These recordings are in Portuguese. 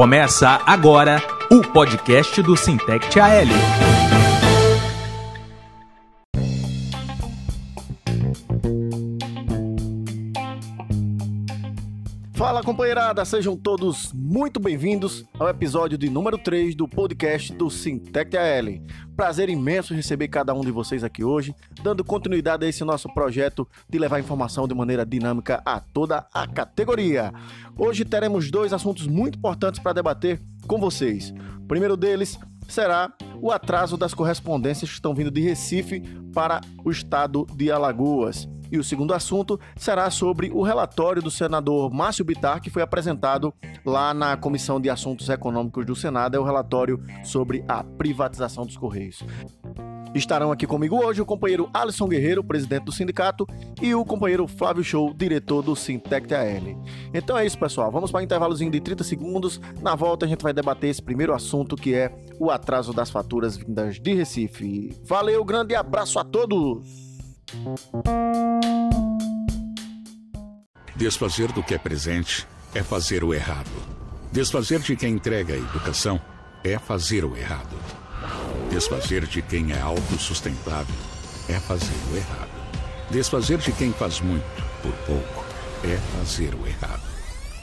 Começa agora o podcast do Sintect AL. Companheirada, sejam todos muito bem-vindos ao episódio de número 3 do podcast do Sintec AL. Prazer imenso receber cada um de vocês aqui hoje, dando continuidade a esse nosso projeto de levar informação de maneira dinâmica a toda a categoria. Hoje teremos dois assuntos muito importantes para debater com vocês. O primeiro deles será o atraso das correspondências que estão vindo de Recife para o estado de Alagoas. E o segundo assunto será sobre o relatório do senador Márcio Bitar, que foi apresentado lá na Comissão de Assuntos Econômicos do Senado, é o relatório sobre a privatização dos Correios. Estarão aqui comigo hoje o companheiro Alisson Guerreiro, presidente do sindicato, e o companheiro Flávio Show, diretor do Sintec AL. Então é isso, pessoal. Vamos para um intervalozinho de 30 segundos. Na volta a gente vai debater esse primeiro assunto que é o atraso das faturas vindas de Recife. Valeu, grande abraço a todos! Desfazer do que é presente é fazer o errado. Desfazer de quem entrega a educação é fazer o errado. Desfazer de quem é autossustentável é fazer o errado. Desfazer de quem faz muito por pouco é fazer o errado.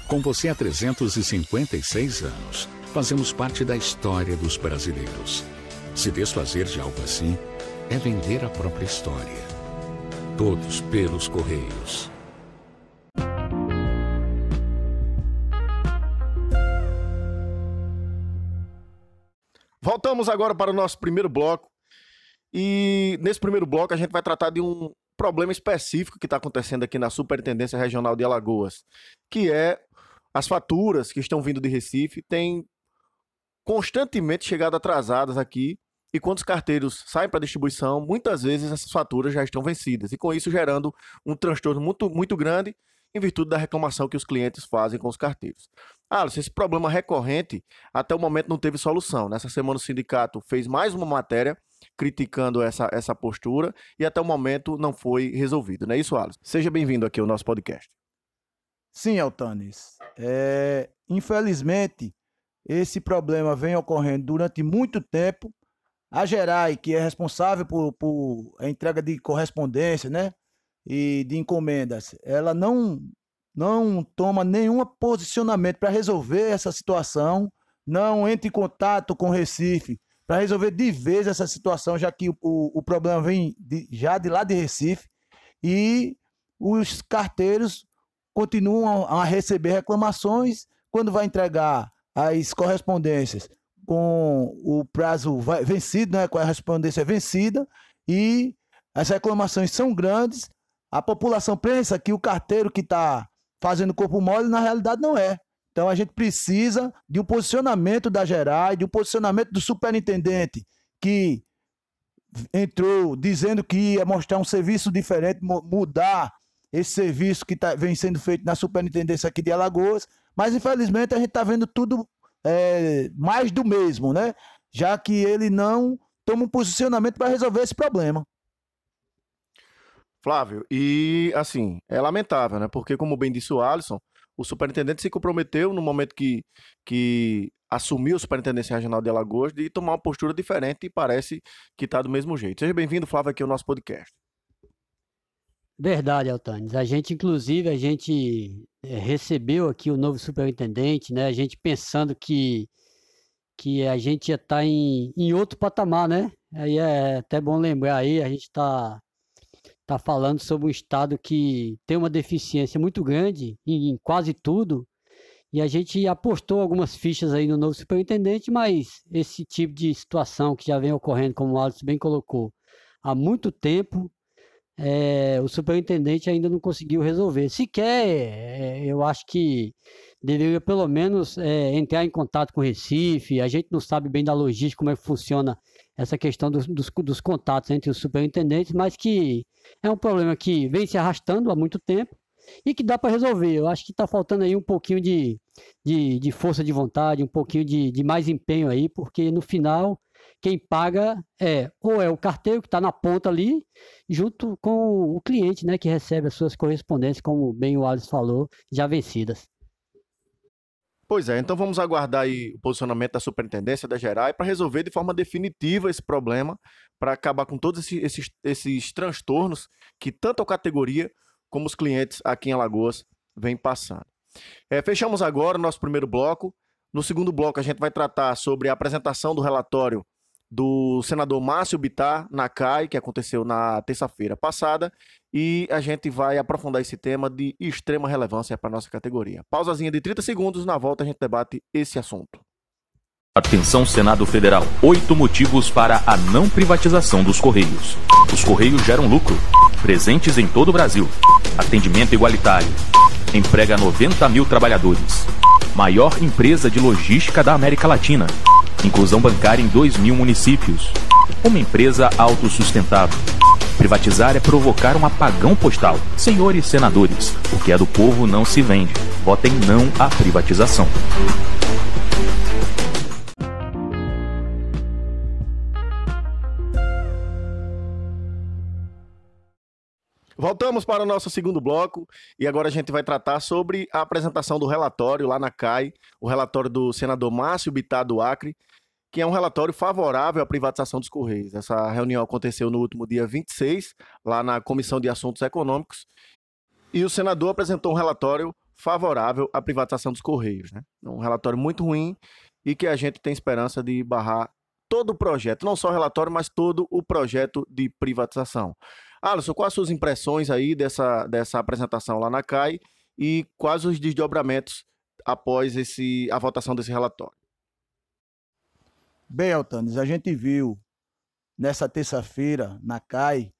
Com você há 356 anos, fazemos parte da história dos brasileiros. Se desfazer de algo assim é vender a própria história todos pelos Correios. Voltamos agora para o nosso primeiro bloco. E nesse primeiro bloco a gente vai tratar de um problema específico que está acontecendo aqui na Superintendência Regional de Alagoas, que é as faturas que estão vindo de Recife têm constantemente chegado atrasadas aqui e quando os carteiros saem para distribuição, muitas vezes essas faturas já estão vencidas, e com isso gerando um transtorno muito, muito grande em virtude da reclamação que os clientes fazem com os carteiros. Ah, esse problema recorrente até o momento não teve solução. Nessa semana o sindicato fez mais uma matéria criticando essa, essa postura e até o momento não foi resolvido, não é isso, Alisson? Seja bem-vindo aqui ao nosso podcast. Sim, Altanes. É, infelizmente, esse problema vem ocorrendo durante muito tempo a Gerai, que é responsável por, por a entrega de correspondência, né? E de encomendas, ela não, não toma nenhum posicionamento para resolver essa situação, não entra em contato com o Recife para resolver de vez essa situação, já que o, o, problema vem de, já de lá de Recife, e os carteiros continuam a receber reclamações quando vai entregar as correspondências com o prazo vencido, né, com a correspondência vencida, e as reclamações são grandes. A população pensa que o carteiro que está fazendo corpo mole, na realidade, não é. Então a gente precisa de um posicionamento da Gerai, de um posicionamento do superintendente que entrou dizendo que ia mostrar um serviço diferente, mudar esse serviço que tá, vem sendo feito na superintendência aqui de Alagoas, mas infelizmente a gente está vendo tudo é, mais do mesmo, né? Já que ele não toma um posicionamento para resolver esse problema. Flávio, e assim, é lamentável, né? Porque, como bem disse o Alisson, o superintendente se comprometeu no momento que, que assumiu a Superintendência Regional de Alagoas de tomar uma postura diferente e parece que está do mesmo jeito. Seja bem-vindo, Flávio, aqui ao nosso podcast. Verdade, Altanes. A gente, inclusive, a gente é, recebeu aqui o novo superintendente, né? A gente pensando que, que a gente ia estar tá em, em outro patamar, né? Aí é até bom lembrar aí, a gente está tá falando sobre um estado que tem uma deficiência muito grande em, em quase tudo, e a gente apostou algumas fichas aí no novo superintendente, mas esse tipo de situação que já vem ocorrendo, como o Alisson bem colocou, há muito tempo, é, o superintendente ainda não conseguiu resolver. Sequer, é, eu acho que deveria pelo menos é, entrar em contato com o Recife. A gente não sabe bem da logística, como é que funciona essa questão dos, dos, dos contatos entre os superintendentes, mas que é um problema que vem se arrastando há muito tempo e que dá para resolver. Eu acho que está faltando aí um pouquinho de, de, de, força de vontade, um pouquinho de, de mais empenho aí, porque no final quem paga é ou é o carteiro que está na ponta ali, junto com o cliente, né, que recebe as suas correspondências, como bem o Alisson falou, já vencidas. Pois é, então vamos aguardar aí o posicionamento da superintendência da Gerai para resolver de forma definitiva esse problema, para acabar com todos esses, esses, esses transtornos que tanto a categoria como os clientes aqui em Alagoas vêm passando. É, fechamos agora o nosso primeiro bloco. No segundo bloco, a gente vai tratar sobre a apresentação do relatório do senador Márcio Bittar na CAI, que aconteceu na terça-feira passada, e a gente vai aprofundar esse tema de extrema relevância para a nossa categoria. Pausazinha de 30 segundos, na volta a gente debate esse assunto. Atenção Senado Federal. Oito motivos para a não privatização dos Correios. Os Correios geram lucro. Presentes em todo o Brasil. Atendimento igualitário. Emprega 90 mil trabalhadores. Maior empresa de logística da América Latina. Inclusão bancária em 2 mil municípios. Uma empresa autossustentável. Privatizar é provocar um apagão postal. Senhores senadores, o que é do povo não se vende. Votem não à privatização. Voltamos para o nosso segundo bloco e agora a gente vai tratar sobre a apresentação do relatório lá na CAI, o relatório do senador Márcio Bittar do Acre, que é um relatório favorável à privatização dos Correios. Essa reunião aconteceu no último dia 26, lá na Comissão de Assuntos Econômicos, e o senador apresentou um relatório favorável à privatização dos Correios. Né? Um relatório muito ruim e que a gente tem esperança de barrar todo o projeto, não só o relatório, mas todo o projeto de privatização. Alisson, quais as suas impressões aí dessa, dessa apresentação lá na CAI e quais os desdobramentos após esse, a votação desse relatório? Bem, Altanes, a gente viu nessa terça-feira na CAI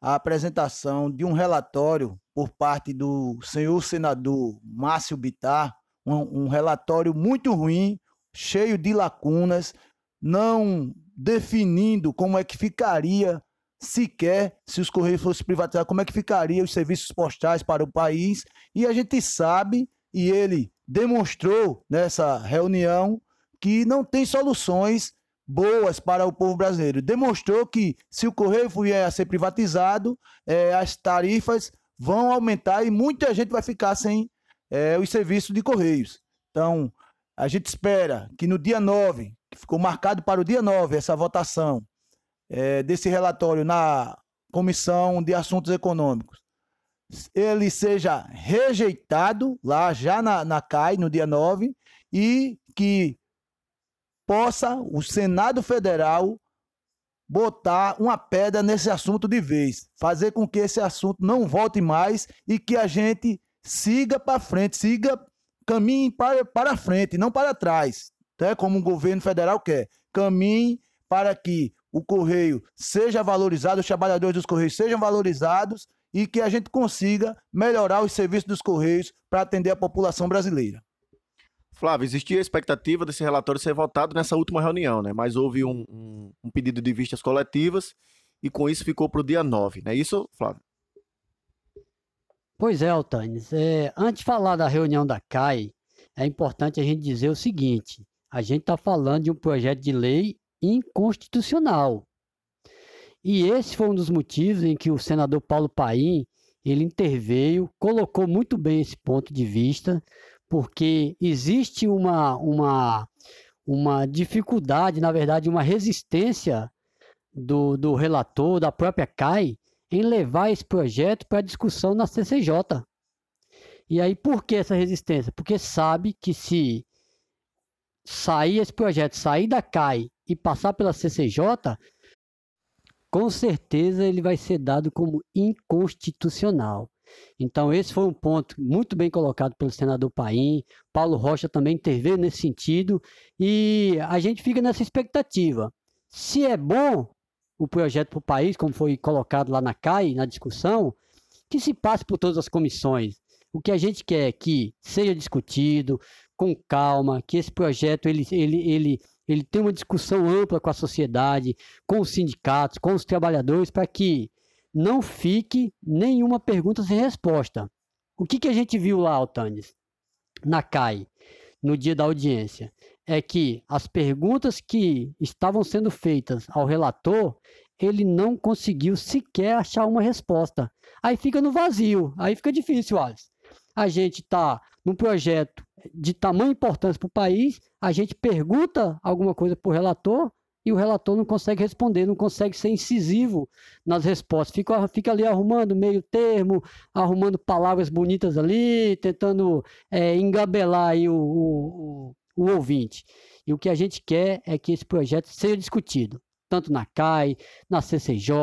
a apresentação de um relatório por parte do senhor senador Márcio Bitar, um, um relatório muito ruim, cheio de lacunas, não definindo como é que ficaria sequer se os Correios fossem privatizados, como é que ficaria os serviços postais para o país. E a gente sabe, e ele demonstrou nessa reunião, que não tem soluções boas para o povo brasileiro. Demonstrou que se o Correio vier a ser privatizado, é, as tarifas vão aumentar e muita gente vai ficar sem é, os serviços de Correios. Então, a gente espera que no dia 9, que ficou marcado para o dia 9 essa votação, é, desse relatório na Comissão de Assuntos Econômicos, ele seja rejeitado lá já na, na CAI, no dia 9, e que possa o Senado Federal botar uma pedra nesse assunto de vez, fazer com que esse assunto não volte mais e que a gente siga para frente, siga caminhe para, para frente, não para trás, é como o governo federal quer. Caminhe para que o Correio seja valorizado, os trabalhadores dos Correios sejam valorizados e que a gente consiga melhorar os serviços dos Correios para atender a população brasileira. Flávio, existia a expectativa desse relatório ser votado nessa última reunião, né? mas houve um, um, um pedido de vistas coletivas e com isso ficou para o dia 9, não é isso, Flávio? Pois é, Altanes. É, antes de falar da reunião da CAI, é importante a gente dizer o seguinte: a gente está falando de um projeto de lei inconstitucional. E esse foi um dos motivos em que o senador Paulo Paim ele interveio, colocou muito bem esse ponto de vista, porque existe uma, uma, uma dificuldade, na verdade, uma resistência do, do relator, da própria CAI, em levar esse projeto para discussão na CCJ. E aí, por que essa resistência? Porque sabe que se sair esse projeto, sair da CAI e passar pela CCJ, com certeza ele vai ser dado como inconstitucional. Então, esse foi um ponto muito bem colocado pelo senador Paim. Paulo Rocha também interveio nesse sentido. E a gente fica nessa expectativa. Se é bom o projeto para o país, como foi colocado lá na CAI, na discussão, que se passe por todas as comissões. O que a gente quer é que seja discutido com calma, que esse projeto ele, ele, ele ele tem uma discussão ampla com a sociedade, com os sindicatos, com os trabalhadores, para que não fique nenhuma pergunta sem resposta. O que, que a gente viu lá, Altanes, na CAI, no dia da audiência? É que as perguntas que estavam sendo feitas ao relator, ele não conseguiu sequer achar uma resposta. Aí fica no vazio, aí fica difícil, Alisson. A gente está num projeto de tamanha importância para o país, a gente pergunta alguma coisa para o relator e o relator não consegue responder, não consegue ser incisivo nas respostas. Fica, fica ali arrumando meio termo, arrumando palavras bonitas ali, tentando é, engabelar aí o, o, o, ouvinte. E o que a gente quer é que esse projeto seja discutido, tanto na CAI, na CCJ,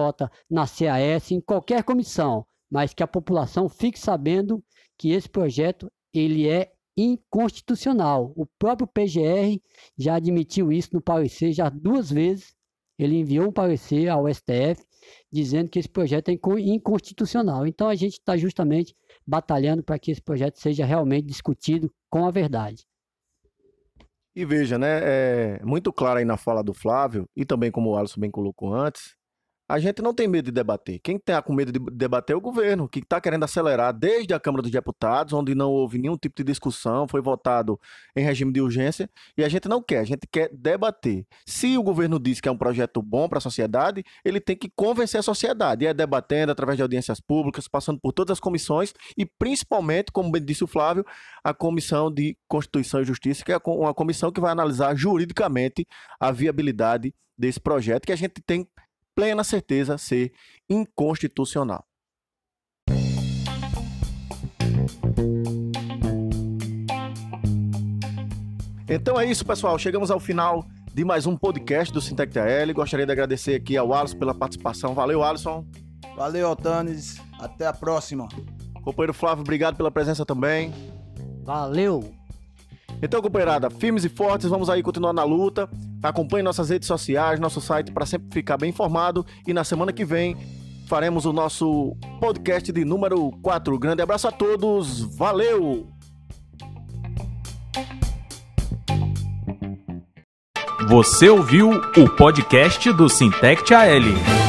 na CAS, em qualquer comissão, mas que a população fique sabendo que esse projeto ele é inconstitucional. O próprio PGR já admitiu isso no parecer já duas vezes. Ele enviou um parecer ao STF dizendo que esse projeto é inconstitucional. Então a gente está justamente batalhando para que esse projeto seja realmente discutido com a verdade. E veja, né, é muito claro aí na fala do Flávio, e também como o Alisson bem colocou antes, a gente não tem medo de debater. Quem está com medo de debater é o governo, que está querendo acelerar desde a Câmara dos Deputados, onde não houve nenhum tipo de discussão, foi votado em regime de urgência, e a gente não quer, a gente quer debater. Se o governo diz que é um projeto bom para a sociedade, ele tem que convencer a sociedade, e é debatendo através de audiências públicas, passando por todas as comissões, e principalmente, como bem disse o Flávio, a Comissão de Constituição e Justiça, que é uma comissão que vai analisar juridicamente a viabilidade desse projeto, que a gente tem plena certeza ser inconstitucional. Então é isso, pessoal. Chegamos ao final de mais um podcast do Sintec TL. Gostaria de agradecer aqui ao Alisson pela participação. Valeu, Alisson. Valeu, Altanes. Até a próxima. Companheiro Flávio, obrigado pela presença também. Valeu. Então, companheirada, firmes e fortes, vamos aí continuar na luta. Acompanhe nossas redes sociais, nosso site para sempre ficar bem informado. E na semana que vem faremos o nosso podcast de número 4. Grande abraço a todos, valeu! Você ouviu o podcast do Sintect AL.